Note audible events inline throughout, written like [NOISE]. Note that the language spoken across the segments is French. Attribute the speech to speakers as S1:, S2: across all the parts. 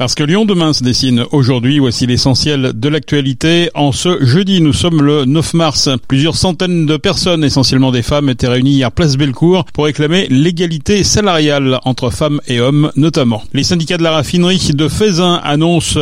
S1: Parce que Lyon demain se dessine aujourd'hui, voici l'essentiel de l'actualité. En ce jeudi, nous sommes le 9 mars. Plusieurs centaines de personnes, essentiellement des femmes, étaient réunies hier place Bellecour pour réclamer l'égalité salariale entre femmes et hommes notamment. Les syndicats de la raffinerie de Faisin annoncent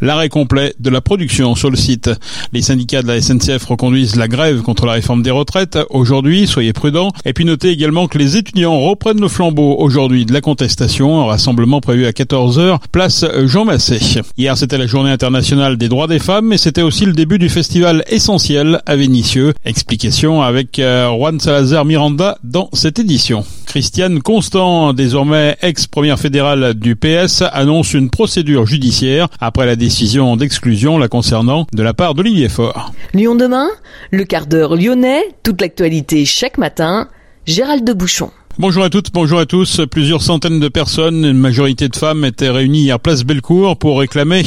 S1: l'arrêt complet de la production sur le site. Les syndicats de la SNCF reconduisent la grève contre la réforme des retraites aujourd'hui, soyez prudents. Et puis notez également que les étudiants reprennent le flambeau aujourd'hui de la contestation, un rassemblement prévu à 14h, place Jean Massé. Hier, c'était la journée internationale des droits des femmes et c'était aussi le début du festival essentiel à Vénissieux. Explication avec euh, Juan Salazar Miranda dans cette édition. Christiane Constant, désormais ex-première fédérale du PS, annonce une procédure judiciaire après la décision d'exclusion la concernant de la part d'Olivier Faure.
S2: Lyon demain, le quart d'heure lyonnais, toute l'actualité chaque matin, Gérald de Bouchon.
S1: Bonjour à toutes, bonjour à tous. Plusieurs centaines de personnes, une majorité de femmes, étaient réunies hier place Bellecour pour réclamer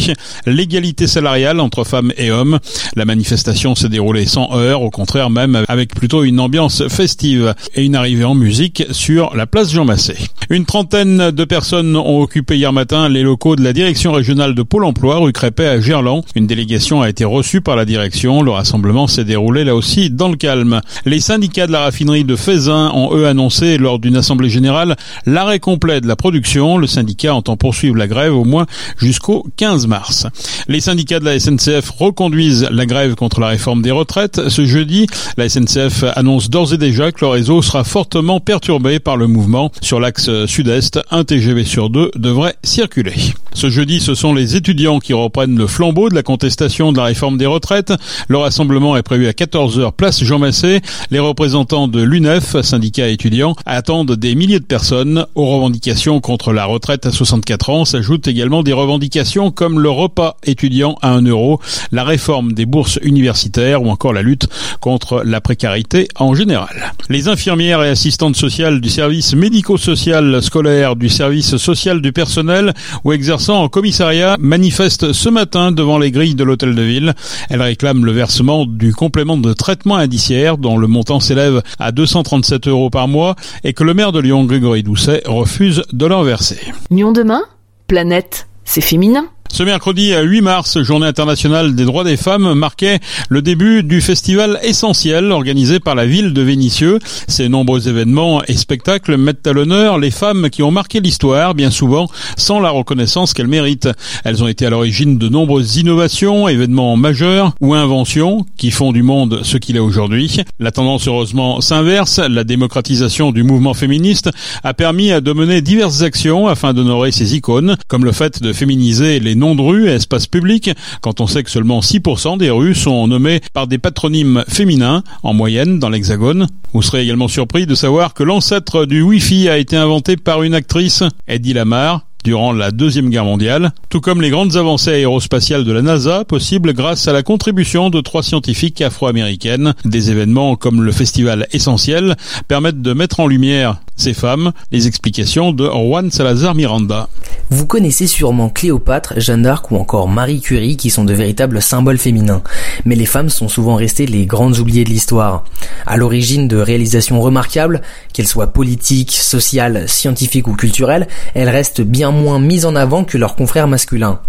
S1: l'égalité salariale entre femmes et hommes. La manifestation s'est déroulée sans heurts, au contraire même avec plutôt une ambiance festive et une arrivée en musique sur la place Jean Massé. Une trentaine de personnes ont occupé hier matin les locaux de la direction régionale de Pôle emploi rue Crépet à Gerland. Une délégation a été reçue par la direction. Le rassemblement s'est déroulé là aussi dans le calme. Les syndicats de la raffinerie de Faisin ont eux annoncé d'une assemblée générale l'arrêt complet de la production. Le syndicat entend poursuivre la grève au moins jusqu'au 15 mars. Les syndicats de la SNCF reconduisent la grève contre la réforme des retraites. Ce jeudi, la SNCF annonce d'ores et déjà que le réseau sera fortement perturbé par le mouvement. Sur l'axe sud-est, un TGV sur deux devrait circuler. Ce jeudi, ce sont les étudiants qui reprennent le flambeau de la contestation de la réforme des retraites. Le rassemblement est prévu à 14h place Jean Massé. Les représentants de l'UNEF, syndicat étudiant, attendent des milliers de personnes. Aux revendications contre la retraite à 64 ans s'ajoutent également des revendications comme le repas étudiant à 1 euro, la réforme des bourses universitaires ou encore la lutte contre la précarité en général. Les infirmières et assistantes sociales du service médico-social scolaire, du service social du personnel ou exerçant en commissariat manifestent ce matin devant les grilles de l'hôtel de ville. Elles réclament le versement du complément de traitement indiciaire dont le montant s'élève à 237 euros par mois et que le maire de Lyon, Grégory Doucet, refuse de leur verser.
S2: Lyon demain, planète, c'est féminin.
S1: Ce mercredi 8 mars, journée internationale des droits des femmes, marquait le début du festival essentiel organisé par la ville de Vénissieux. Ces nombreux événements et spectacles mettent à l'honneur les femmes qui ont marqué l'histoire, bien souvent sans la reconnaissance qu'elles méritent. Elles ont été à l'origine de nombreuses innovations, événements majeurs ou inventions qui font du monde ce qu'il est aujourd'hui. La tendance heureusement s'inverse. La démocratisation du mouvement féministe a permis de mener diverses actions afin d'honorer ces icônes, comme le fait de féminiser les noms de rues et espaces publics, quand on sait que seulement 6% des rues sont nommées par des patronymes féminins, en moyenne, dans l'Hexagone. Vous serez également surpris de savoir que l'ancêtre du Wi-Fi a été inventé par une actrice, Eddie Lamar, durant la Deuxième Guerre mondiale, tout comme les grandes avancées aérospatiales de la NASA, possibles grâce à la contribution de trois scientifiques afro-américaines. Des événements comme le Festival Essentiel permettent de mettre en lumière ces femmes, les explications de Juan Salazar Miranda.
S3: Vous connaissez sûrement Cléopâtre, Jeanne d'Arc ou encore Marie Curie qui sont de véritables symboles féminins. Mais les femmes sont souvent restées les grandes oubliées de l'histoire. À l'origine de réalisations remarquables, qu'elles soient politiques, sociales, scientifiques ou culturelles, elles restent bien moins mises en avant que leurs confrères masculins.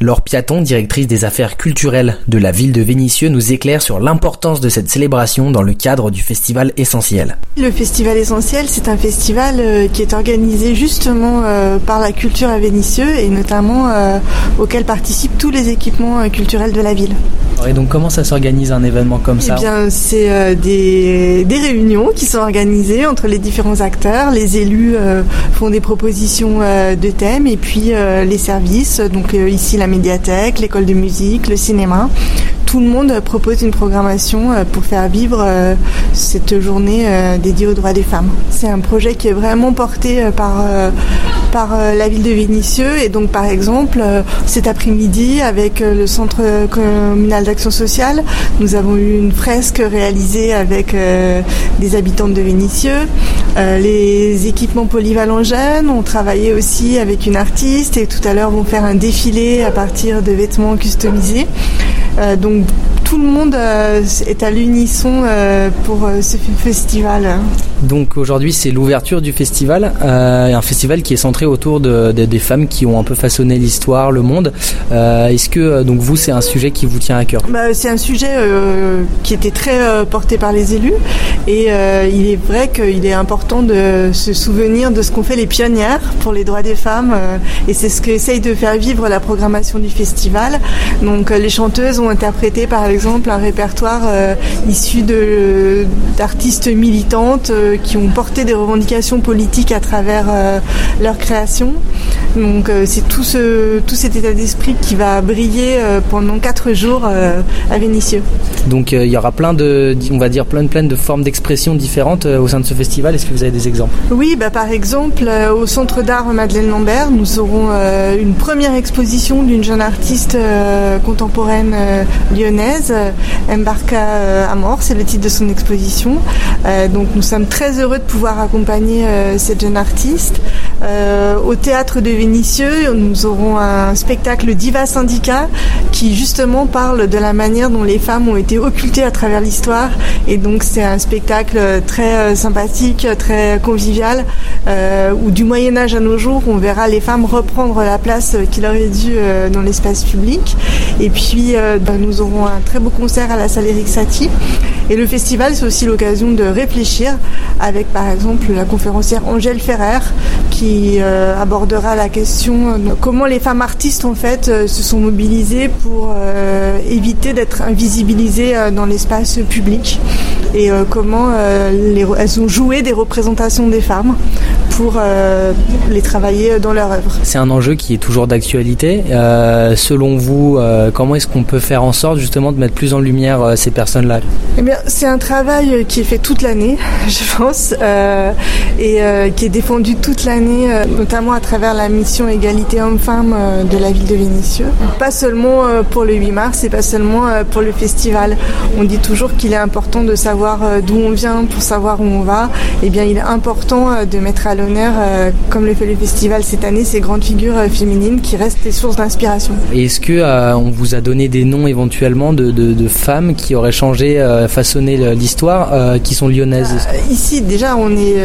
S3: Laure Piaton, directrice des affaires culturelles de la ville de Vénissieux, nous éclaire sur l'importance de cette célébration dans le cadre du festival essentiel.
S4: Le festival essentiel, c'est un festival euh, qui est organisé justement euh, par la culture à Vénissieux et notamment euh, auquel participent tous les équipements culturels de la ville.
S3: Et donc comment ça s'organise un événement comme ça
S4: Eh bien, c'est des, des réunions qui sont organisées entre les différents acteurs. Les élus font des propositions de thèmes et puis les services, donc ici la médiathèque, l'école de musique, le cinéma. Tout le monde propose une programmation pour faire vivre cette journée dédiée aux droits des femmes. C'est un projet qui est vraiment porté par par la ville de Vénissieux et donc par exemple cet après-midi avec le centre communal d'action sociale, nous avons eu une fresque réalisée avec des habitantes de Vénissieux. les équipements polyvalents jeunes ont travaillé aussi avec une artiste et tout à l'heure vont faire un défilé à partir de vêtements customisés. Euh, donc tout le monde euh, est à l'unisson euh, pour ce festival.
S3: Donc aujourd'hui c'est l'ouverture du festival, euh, un festival qui est centré autour de, de, des femmes qui ont un peu façonné l'histoire, le monde. Euh, Est-ce que euh, donc vous c'est un sujet qui vous tient à cœur?
S4: Bah, C'est un sujet qui était très porté par les élus et il est vrai qu'il est important de se souvenir de ce qu'ont fait les pionnières pour les droits des femmes et c'est ce qu'essaye de faire vivre la programmation du festival. Donc les chanteuses ont interprété par exemple un répertoire issu d'artistes militantes qui ont porté des revendications politiques à travers euh, leur création. Donc euh, c'est tout, ce, tout cet état d'esprit qui va briller euh, pendant quatre jours à Vénissieux.
S3: Donc il y aura plein de, on va dire plein, plein de formes d'expression différentes au sein de ce festival. Est-ce que vous avez des exemples?
S4: Oui, bah, par exemple au Centre d'art Madeleine Lambert, nous aurons une première exposition d'une jeune artiste contemporaine lyonnaise, Embarca Amor, c'est le titre de son exposition. donc nous sommes très heureux de pouvoir accompagner euh, cette jeune artiste. Euh, au théâtre de Vénissieux, nous aurons un spectacle Diva Syndicat qui justement parle de la manière dont les femmes ont été occultées à travers l'histoire. Et donc c'est un spectacle très euh, sympathique, très convivial, euh, où du Moyen Âge à nos jours, on verra les femmes reprendre la place qui leur est due euh, dans l'espace public. Et puis ben, nous aurons un très beau concert à la salle Eric Satie. Et le festival, c'est aussi l'occasion de réfléchir avec par exemple la conférencière Angèle Ferrer qui euh, abordera la question de comment les femmes artistes en fait euh, se sont mobilisées pour euh, éviter d'être invisibilisées dans l'espace public et comment les, elles ont joué des représentations des femmes pour les travailler dans leur œuvre.
S3: C'est un enjeu qui est toujours d'actualité. selon vous, comment est-ce qu'on peut faire en sorte justement de mettre plus en lumière ces personnes-là?
S4: Eh bien, c'est un travail qui est fait toute l'année, [LAUGHS] je pense, euh, et euh, qui est défendu toute l'année, euh, notamment à travers la mission égalité homme-femme de la ville de Vénissieux. Pas seulement pour le 8 mars et pas seulement pour le festival. On dit toujours qu'il est important de savoir d'où on vient pour savoir où on va. Eh bien, il est important de mettre à l'honneur, comme le fait le festival cette année, ces grandes figures féminines qui restent des sources d'inspiration.
S3: Est-ce que on vous a donné des noms éventuellement de, de, de femmes qui auraient changé, façonné l'histoire, qui sont lyonnaises?
S4: Ici, déjà, on est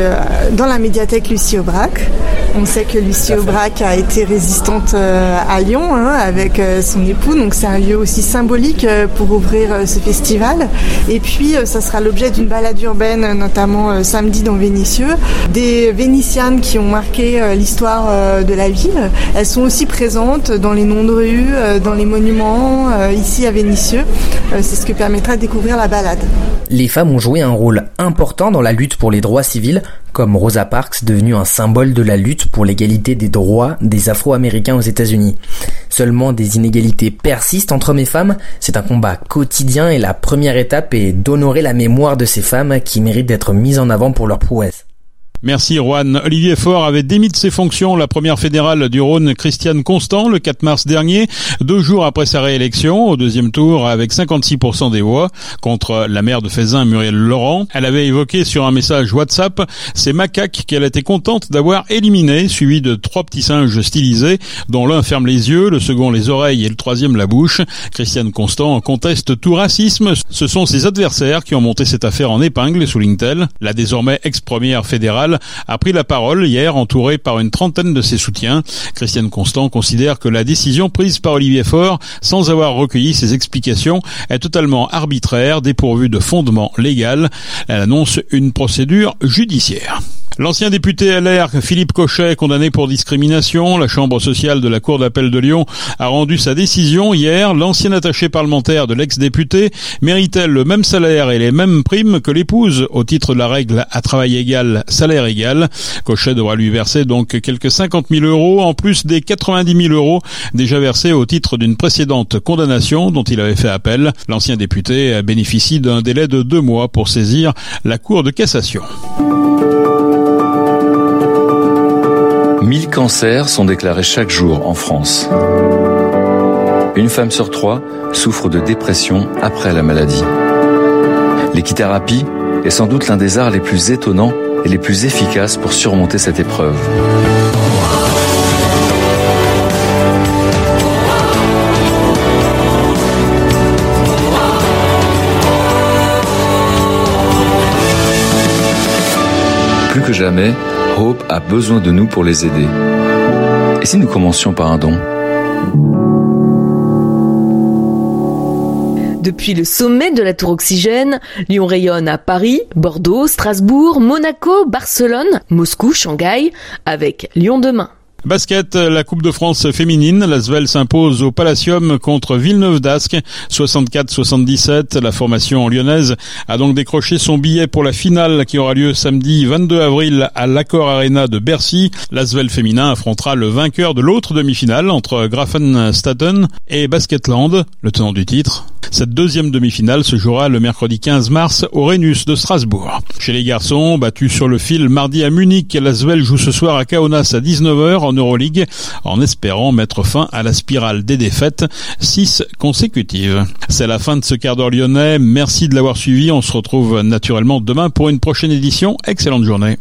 S4: dans la médiathèque Lucie Aubrac. On sait que Lucie Aubrac a été résistante à Lyon hein, avec son époux, donc c'est un lieu aussi symbolique pour ouvrir ce festival. Et puis, ça sera l'objet d'une balade urbaine, notamment samedi dans Vénissieux. Des Qui ont marqué l'histoire de la ville, elles sont aussi présentes dans les noms de rues, dans les monuments, ici à Vénissieux. C'est ce que permettra de découvrir la balade.
S3: Les femmes ont joué un rôle important dans la lutte pour les droits civils, comme Rosa Parks devenue un symbole de la lutte pour l'égalité des droits des Afro-Américains aux États-Unis. Seulement des inégalités persistent entre hommes et femmes, c'est un combat quotidien et la première étape est d'honorer la mémoire de ces femmes qui méritent d'être mises en avant pour leur prouesse.
S1: Merci Juan. Olivier Faure avait démis de ses fonctions la première fédérale du Rhône Christiane Constant le 4 mars dernier, deux jours après sa réélection au deuxième tour avec 56% des voix contre la maire de Fézin Muriel Laurent. Elle avait évoqué sur un message WhatsApp ces macaques qu'elle était contente d'avoir éliminés, suivis de trois petits singes stylisés dont l'un ferme les yeux, le second les oreilles et le troisième la bouche. Christiane Constant conteste tout racisme. Ce sont ses adversaires qui ont monté cette affaire en épingle, souligne-t-elle. La désormais ex-première fédérale a pris la parole hier entouré par une trentaine de ses soutiens. Christiane Constant considère que la décision prise par Olivier Faure, sans avoir recueilli ses explications, est totalement arbitraire, dépourvue de fondement légal. Elle annonce une procédure judiciaire. L'ancien député LR Philippe Cochet, condamné pour discrimination, la Chambre sociale de la Cour d'appel de Lyon a rendu sa décision hier. L'ancien attaché parlementaire de l'ex-député méritait le même salaire et les mêmes primes que l'épouse au titre de la règle à travail égal, salaire égal. Cochet devra lui verser donc quelques 50 000 euros en plus des 90 000 euros déjà versés au titre d'une précédente condamnation dont il avait fait appel. L'ancien député bénéficie d'un délai de deux mois pour saisir la Cour de cassation.
S5: 1000 cancers sont déclarés chaque jour en France. Une femme sur trois souffre de dépression après la maladie. L'équithérapie est sans doute l'un des arts les plus étonnants et les plus efficaces pour surmonter cette épreuve. plus que jamais, Hope a besoin de nous pour les aider. Et si nous commencions par un don?
S2: Depuis le sommet de la tour Oxygène, Lyon rayonne à Paris, Bordeaux, Strasbourg, Monaco, Barcelone, Moscou, Shanghai, avec Lyon demain.
S1: Basket, la Coupe de France féminine, la Svel s'impose au Palacium contre Villeneuve d'Ascq, 64-77. La formation lyonnaise a donc décroché son billet pour la finale qui aura lieu samedi 22 avril à l'Accor Arena de Bercy. La Svel féminin affrontera le vainqueur de l'autre demi-finale entre Grafenstaden et Basketland, le tenant du titre. Cette deuxième demi-finale se jouera le mercredi 15 mars au Rhenus de Strasbourg. Chez les garçons, battus sur le fil mardi à Munich, la Svel joue ce soir à Kaunas à 19h en Euroleague en espérant mettre fin à la spirale des défaites, 6 consécutives. C'est la fin de ce quart d'heure lyonnais. Merci de l'avoir suivi. On se retrouve naturellement demain pour une prochaine édition. Excellente journée.